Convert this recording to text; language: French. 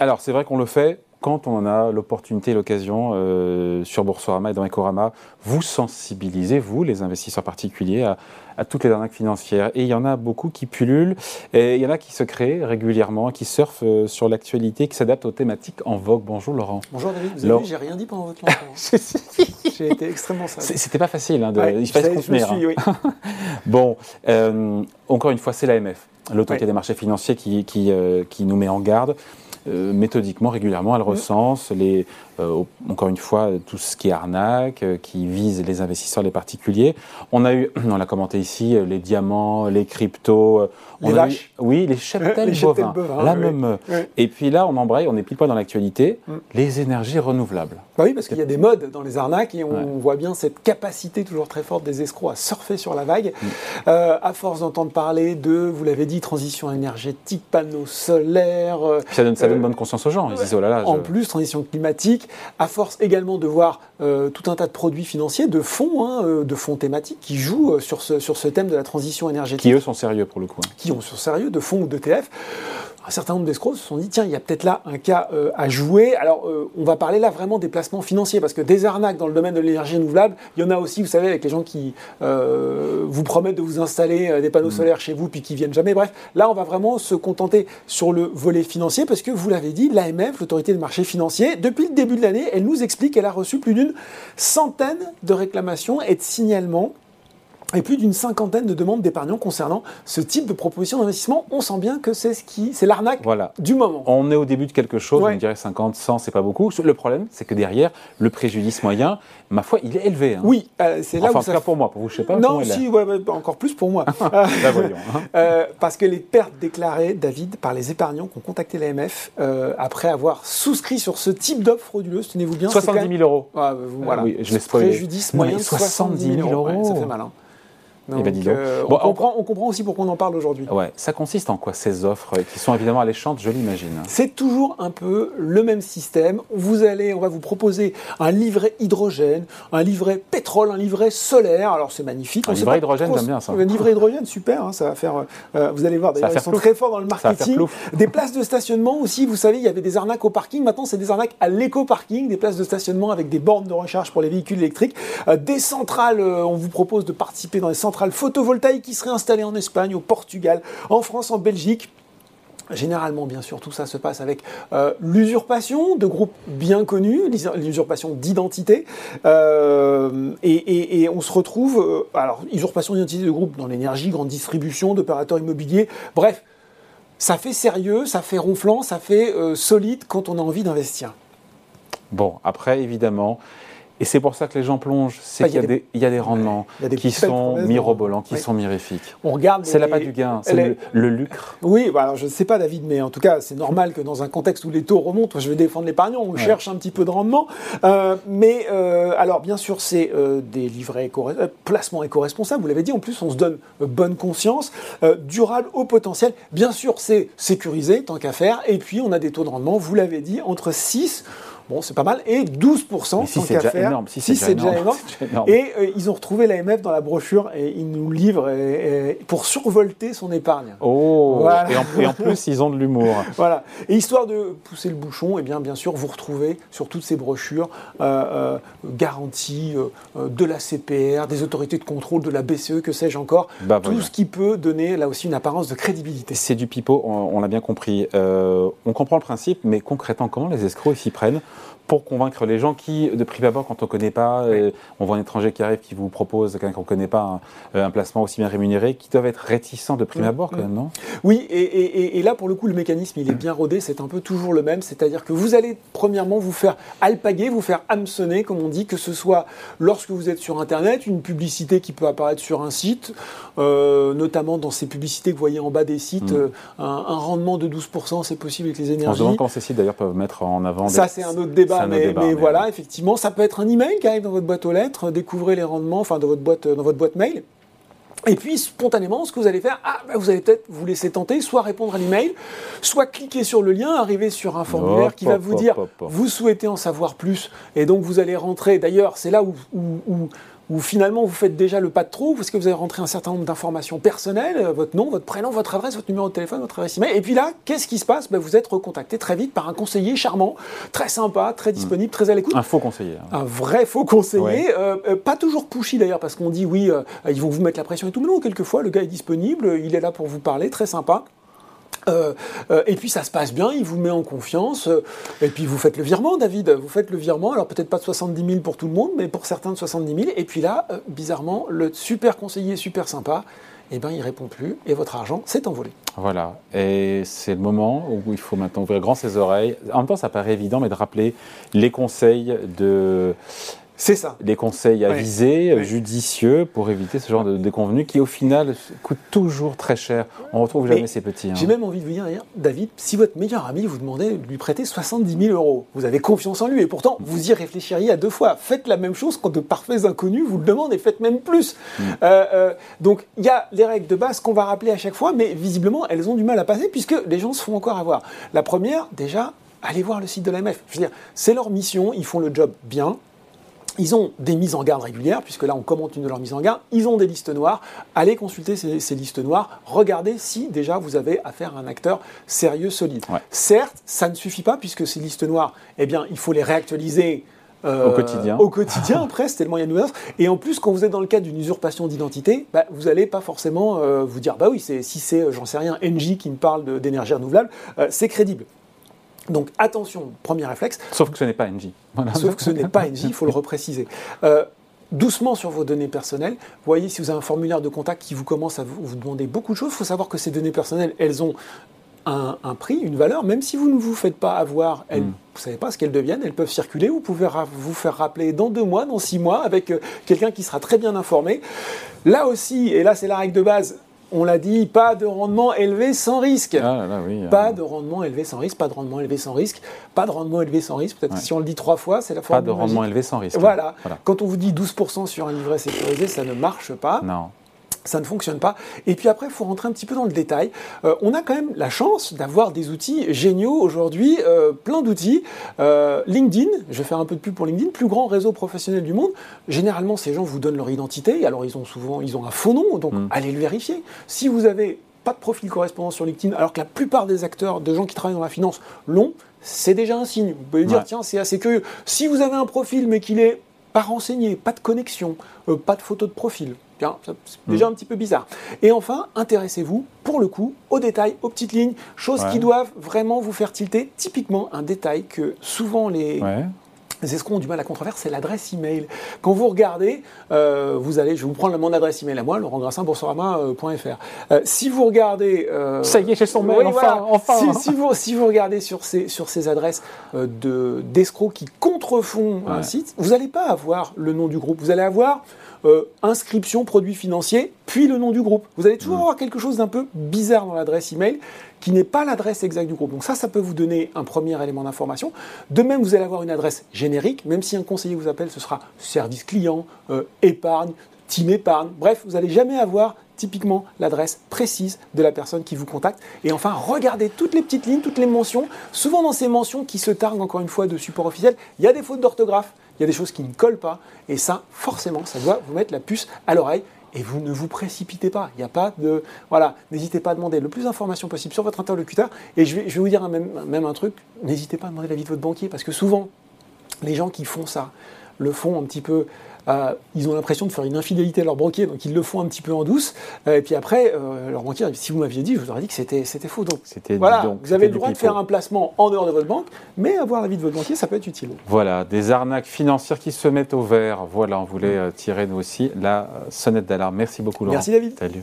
Alors, c'est vrai qu'on le fait quand on a l'opportunité l'occasion euh, sur Boursorama et dans Ecorama, vous sensibilisez, vous, les investisseurs particuliers, à, toutes les arnaques financières. Et il y en a beaucoup qui pullulent, et il y en a qui se créent régulièrement, qui surfent euh, sur l'actualité, qui s'adaptent aux thématiques en vogue. Bonjour Laurent. Bonjour David, vous avez vu, j'ai rien dit pendant votre lancement. j'ai été extrêmement sage. C'était pas facile, hein, de, il fallait se contenir. Hein. Oui. bon, euh, encore une fois, c'est l'AMF, l'autorité des marchés financiers, qui, qui, qui nous met en garde. Euh, méthodiquement, régulièrement, elle recense les, encore une fois, tout ce qui est arnaque, euh, qui vise les investisseurs, les particuliers. On a eu, on l'a commenté ici, les diamants, les cryptos. les vaches. Oui, les cheptels bovins. la même. Et puis là, on embraye, on est pile poil dans l'actualité, mm. les énergies renouvelables. Bah oui, parce qu'il y a des modes dans les arnaques et on voit bien cette capacité toujours très forte des escrocs à surfer sur la vague. Mm. à force d'entendre parler de, vous l'avez dit, transition énergétique, panneaux solaires. ça donne, ça donne bonne conscience aux gens. Ils disent, oh là là, En plus, transition climatique, à force également de voir euh, tout un tas de produits financiers, de fonds, hein, euh, de fonds thématiques qui jouent euh, sur ce, sur ce thème de la transition énergétique. Qui eux sont sérieux pour le coup. Hein. Qui ont sur sérieux, de fonds ou d'ETF un certain nombre d'escrocs se sont dit tiens, il y a peut-être là un cas à jouer. Alors, on va parler là vraiment des placements financiers parce que des arnaques dans le domaine de l'énergie renouvelable, il y en a aussi, vous savez, avec les gens qui vous promettent de vous installer des panneaux mmh. solaires chez vous puis qui viennent jamais. Bref, là, on va vraiment se contenter sur le volet financier parce que vous l'avez dit, l'AMF, l'autorité des marchés financiers, depuis le début de l'année, elle nous explique qu'elle a reçu plus d'une centaine de réclamations et de signalements et plus d'une cinquantaine de demandes d'épargnants concernant ce type de proposition d'investissement. On sent bien que c'est ce qui, c'est l'arnaque voilà. du moment. On est au début de quelque chose, on dirait 50, 100, c'est pas beaucoup. Le problème, c'est que derrière, le préjudice moyen, ma foi, il est élevé. Hein. Oui, euh, c'est là enfin, où ça... cas pour moi, pour vous, je sais pas. Non, si, ouais, encore plus pour moi. Là, voyons. Hein. Euh, parce que les pertes déclarées, David, par les épargnants qui ont contacté l'AMF euh, après avoir souscrit sur ce type d'offre frauduleuse, tenez-vous bien, 70 000 euros. voilà. oui, je Préjudice moyen de 70 000 euros. ça fait mal. Hein. Eh ben, euh, on, comprend, on, comprend, aussi pourquoi on en parle aujourd'hui. Ouais, ça consiste en quoi ces offres qui sont évidemment alléchantes, je l'imagine C'est toujours un peu le même système. Vous allez, on va vous proposer un livret hydrogène, un livret pétrole, un livret solaire. Alors c'est magnifique. Un livret hydrogène, j'aime bien ça. Un livret hydrogène, super. Hein, ça va faire. Euh, vous allez voir. D'ailleurs, ils sont très forts dans le marketing. Des places de stationnement aussi. Vous savez, il y avait des arnaques au parking. Maintenant, c'est des arnaques à l'éco-parking, des places de stationnement avec des bornes de recharge pour les véhicules électriques, euh, des centrales. on vous propose de participer dans les centrales photovoltaïques qui seraient installées en Espagne, au Portugal, en France, en Belgique. Généralement, bien sûr, tout ça se passe avec euh, l'usurpation de groupes bien connus, l'usurpation d'identité, euh, et, on se retrouve, euh, alors, usurpation d'identité de groupes dans l'énergie, grande distribution, d'opérateurs immobiliers, bref, ça fait sérieux, ça fait ronflant, ça fait solide quand on a envie d'investir. Bon, après, évidemment, et c'est pour ça que les gens plongent, c'est qu'il y, a des rendements qui sont mirobolants, qui sont mirifiques. On regarde. C'est là pas du gain, c'est le, lucre. Oui, bah, alors je ne sais pas David, mais en tout cas c'est normal que dans un contexte où les taux remontent, je vais défendre l'épargnant, on cherche un petit peu de rendement. Euh, mais euh, alors bien sûr c'est euh, des livrets éco placements éco-responsables, vous l'avez dit, en plus on se donne bonne conscience, durable au potentiel. Bien sûr c'est sécurisé tant qu'à faire, et puis on a des taux de rendement, vous l'avez dit, entre 6 Bon, c'est pas mal. Et 12% si c'est déjà énorme. Si, c'est déjà, énorme. Et euh, ils ont retrouvé l'AMF dans la brochure et ils nous livrent pour survolter son épargne. Oh et, en, plus, ils ont de l'humour. Voilà. Et histoire de pousser le bouchon, et eh bien, bien sûr, vous retrouvez sur toutes ces brochures euh, euh garanties de la CPR, des autorités de contrôle, de la BCE, que sais-je encore. Bah, tout ce qui peut donner là aussi une apparence de crédibilité. C'est du pipeau, on, on l'a bien compris. on comprend le principe, mais concrètement, comment les escrocs s'y prennent? Pour convaincre les gens qui, de prime abord, quand on ne connaît pas, euh, on voit un étranger qui arrive, qui vous propose, quelqu'un qu'on ne connaît pas, euh, un, placement aussi bien rémunéré, qui doivent être réticents de prime abord quand même, non? Oui, et, là, pour le coup, le mécanisme, il est bien rodé, c'est un peu toujours le même, c'est-à-dire que vous allez, premièrement, vous faire alpaguer, vous faire hameçonner, comme on dit, que ce soit lorsque vous êtes sur Internet, une publicité qui peut apparaître sur un site, euh, notamment dans ces publicités que vous voyez en bas des sites, mm. un, rendement de 12%, c'est possible avec les énergies. On se demande comment ces sites, d'ailleurs, peuvent mettre en avant... Ça, c'est un autre débat mais, voilà, effectivement, ça peut être un email qui arrive dans votre boîte aux lettres, découvrez les rendements, enfin dans votre boîte, dans votre boîte mail. Et puis, spontanément, ce que vous allez faire, ah, bah, vous allez peut-être vous laisser tenter, soit répondre à l'email, soit cliquer sur le lien, arriver sur un formulaire qui va vous dire, vous souhaitez en savoir plus, et donc vous allez rentrer. D'ailleurs, c'est là où, où finalement vous faites déjà le pas de trop parce que vous avez rentré un certain nombre d'informations personnelles, euh, votre nom, votre prénom, votre adresse, votre numéro de téléphone, votre adresse email. Et puis là, qu'est-ce qui se passe? Ben, Vous êtes recontacté très vite par un conseiller charmant, très sympa, très disponible, très à l'écoute. Un faux conseiller. Hein. Un vrai faux conseiller. Euh, euh, pas toujours pushy d'ailleurs parce qu'on dit oui, ils vont vous mettre la pression et tout. Mais non, quelquefois, le gars est disponible, il est là pour vous parler, très sympa. Euh, euh, et puis ça se passe bien, il vous met en confiance, euh, et puis vous faites le virement, David. Vous faites le virement, alors peut-être pas de 70 000 pour tout le monde, mais pour certains de 70 000. Et puis là, bizarrement, le super conseiller, super sympa, eh ben, il répond plus, et votre argent s'est envolé. Voilà, et c'est le moment où il faut maintenant ouvrir grand ses oreilles. En même temps, ça paraît évident, mais de rappeler les conseils de c'est ça. Des conseils avisés, judicieux, pour éviter ce genre de déconvenus qui, au final, coûtent toujours très cher. On ne retrouve jamais ces petits. Hein. J'ai même envie de vous dire, David, si votre meilleur ami vous demandait de lui prêter 70 000 euros, vous avez confiance en lui et pourtant vous y réfléchiriez à deux fois. Faites la même chose quand de parfaits inconnus vous le demandent et faites même plus. Mm. Euh, euh, donc il y a les règles de base qu'on va rappeler à chaque fois, mais visiblement elles ont du mal à passer puisque les gens se font encore avoir. La première, déjà, allez voir le site de l'AMF. Je veux dire, c'est leur mission, ils font le job bien, ils ont des mises en garde régulières, puisque là on commente une de leurs mises en garde. Ils ont des listes noires. Allez consulter ces, listes noires. Regardez si déjà vous avez affaire à un acteur sérieux, solide. Certes, ça ne suffit pas, puisque ces listes noires, eh bien, il faut les réactualiser. Euh, au quotidien. Au quotidien, après, il y a de Et en plus, quand vous êtes dans le cadre d'une usurpation d'identité, bah, vous n'allez pas forcément euh, vous dire, bah oui, si c'est, euh, j'en sais rien, NJ qui me parle d'énergie renouvelable, c'est crédible. Donc attention, premier réflexe. Sauf que ce n'est pas NJ. Sauf que ce n'est pas NJ, il faut le repréciser. Euh, doucement sur vos données personnelles. Voyez si vous avez un formulaire de contact qui vous commence à vous, demander beaucoup de choses. Il faut savoir que ces données personnelles, elles ont un, prix, une valeur. Même si vous ne vous faites pas avoir, elles, mm. vous ne savez pas ce qu'elles deviennent, elles peuvent circuler. Vous pouvez vous faire rappeler dans deux mois, dans six mois, avec euh, quelqu'un qui sera très bien informé. Là aussi, et là c'est la règle de base, on l'a dit, pas de rendement élevé sans risque. Ah pas de rendement élevé sans risque, pas de rendement élevé sans risque, pas de rendement élevé sans risque. Peut-être que si on le dit trois fois, c'est la fois. Pas de rendement élevé sans risque. Voilà. voilà. Quand on vous dit 12% sur un livret sécurisé, ça ne marche pas. Non ça ne fonctionne pas. Et puis après, il faut rentrer un petit peu dans le détail. Euh, on a quand même la chance d'avoir des outils géniaux aujourd'hui, euh, plein d'outils. Euh, LinkedIn, je vais faire un peu de pub pour LinkedIn, plus grand réseau professionnel du monde. Généralement, ces gens vous donnent leur identité, alors ils ont souvent ils ont un faux nom, donc mm. allez le vérifier. Si vous avez pas de profil correspondant sur LinkedIn, alors que la plupart des acteurs, de gens qui travaillent dans la finance, l'ont, c'est déjà un signe. Vous pouvez dire, tiens, c'est assez curieux. Si vous avez un profil, mais qu'il est pas renseigné, pas de connexion, pas de photo de profil, c'est déjà mm. un petit peu bizarre. Et enfin, intéressez-vous, pour le coup, aux détails, aux petites lignes, choses qui doivent vraiment vous faire tilter. Typiquement, un détail que souvent les, les escrocs ont du mal à contrefaire, c'est l'adresse email. Quand vous regardez, euh, vous allez, je vais vous prendre mon adresse email à moi, laurentgrassin.boursorama.fr. Euh, si vous regardez... Euh, Ça y est, j'ai son mail, enfin, enfin. Si, vous, si, vous, regardez sur ces, sur ces adresses de, d'escrocs qui contrefont un site, vous n'allez pas avoir le nom du groupe, vous allez avoir inscription produit financier, puis le nom du groupe. Vous allez toujours avoir quelque chose d'un peu bizarre dans l'adresse email qui n'est pas l'adresse exacte du groupe. Donc ça, ça peut vous donner un premier élément d'information. De même, vous allez avoir une adresse générique, même si un conseiller vous appelle, ce sera service client, euh, épargne, team épargne. Bref, vous n'allez jamais avoir typiquement l'adresse précise de la personne qui vous contacte. Et enfin, regardez toutes les petites lignes, toutes les mentions. Souvent dans ces mentions qui se targuent encore une fois de support officiel, il y a des fautes d'orthographe, il y a des choses qui ne collent pas. Et ça, forcément, ça doit vous mettre la puce à l'oreille et vous ne vous précipitez pas. Il n'y a pas de. Voilà, n'hésitez pas à demander le plus d'informations possible sur votre interlocuteur. Et je vais, vous dire même un truc n'hésitez pas à demander l'avis de votre banquier parce que souvent, les gens qui font ça le font un petit peu euh, ils ont l'impression de faire une infidélité à leur banquier, donc ils le font un petit peu en douce. Euh, et puis après, euh, leur banquier, si vous m'aviez dit, je vous aurais dit que c'était faux. Donc voilà, vous avez le droit de faire un placement en dehors de votre banque, mais avoir l'avis de votre banquier, ça peut être utile. Voilà, des arnaques financières qui se mettent au vert. Voilà, on voulait tirer nous aussi la sonnette d'alarme. Merci beaucoup, Laurent. Merci, David. Salut.